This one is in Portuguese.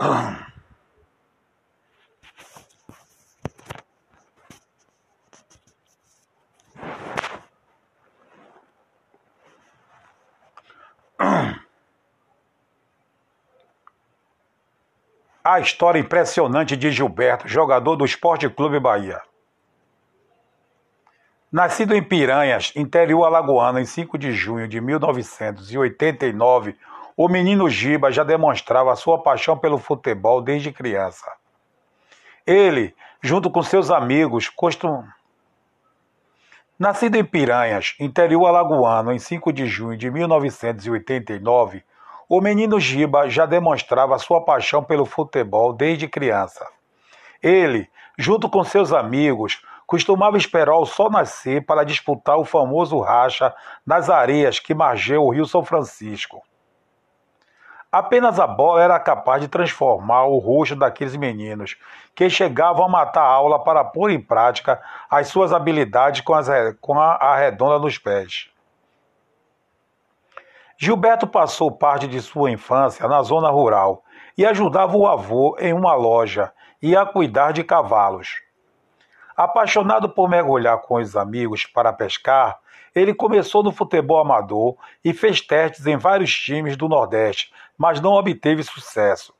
A história impressionante de Gilberto, jogador do Esporte Clube Bahia. Nascido em Piranhas, interior alagoano, em 5 de junho de 1989, o menino Giba já demonstrava sua paixão pelo futebol desde criança. Ele, junto com seus amigos, costum... Nascido em Piranhas, interior alagoano, em 5 de junho de 1989, o menino Giba já demonstrava sua paixão pelo futebol desde criança. Ele, junto com seus amigos, costumava esperar o sol nascer para disputar o famoso racha nas areias que margeiam o Rio São Francisco. Apenas a bola era capaz de transformar o rosto daqueles meninos que chegavam a matar a aula para pôr em prática as suas habilidades com, as, com a redonda nos pés. Gilberto passou parte de sua infância na zona rural e ajudava o avô em uma loja e a cuidar de cavalos. Apaixonado por mergulhar com os amigos para pescar, ele começou no futebol amador e fez testes em vários times do Nordeste, mas não obteve sucesso.